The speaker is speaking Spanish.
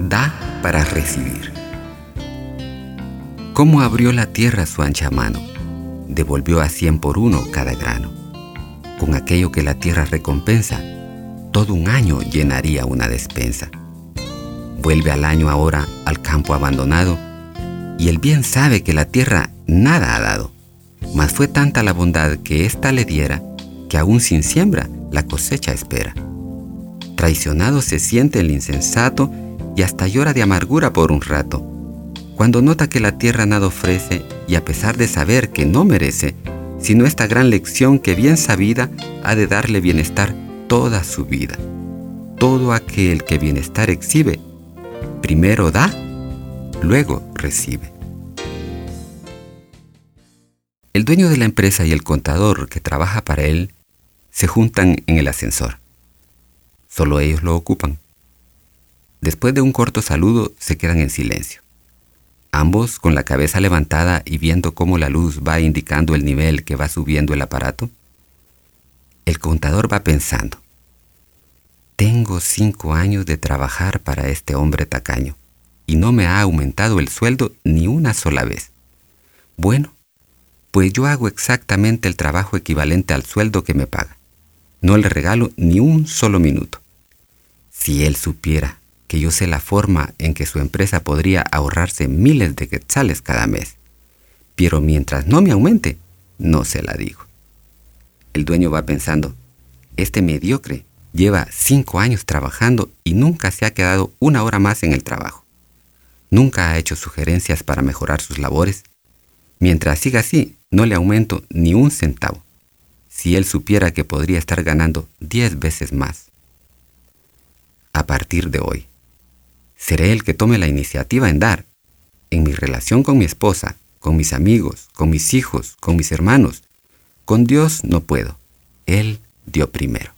Da para recibir. Cómo abrió la tierra su ancha mano, devolvió a cien por uno cada grano. Con aquello que la tierra recompensa, todo un año llenaría una despensa. Vuelve al año ahora al campo abandonado, y el bien sabe que la tierra nada ha dado, mas fue tanta la bondad que ésta le diera, que aún sin siembra la cosecha espera. Traicionado se siente el insensato y hasta llora de amargura por un rato, cuando nota que la tierra nada ofrece y a pesar de saber que no merece, sino esta gran lección que bien sabida ha de darle bienestar toda su vida. Todo aquel que bienestar exhibe, primero da, luego recibe. El dueño de la empresa y el contador que trabaja para él se juntan en el ascensor. Solo ellos lo ocupan. Después de un corto saludo se quedan en silencio. Ambos con la cabeza levantada y viendo cómo la luz va indicando el nivel que va subiendo el aparato. El contador va pensando, tengo cinco años de trabajar para este hombre tacaño y no me ha aumentado el sueldo ni una sola vez. Bueno, pues yo hago exactamente el trabajo equivalente al sueldo que me paga. No le regalo ni un solo minuto. Si él supiera que yo sé la forma en que su empresa podría ahorrarse miles de quetzales cada mes, pero mientras no me aumente, no se la digo. El dueño va pensando, este mediocre lleva cinco años trabajando y nunca se ha quedado una hora más en el trabajo. Nunca ha hecho sugerencias para mejorar sus labores. Mientras siga así, no le aumento ni un centavo si él supiera que podría estar ganando diez veces más. A partir de hoy, seré el que tome la iniciativa en dar, en mi relación con mi esposa, con mis amigos, con mis hijos, con mis hermanos. Con Dios no puedo. Él dio primero.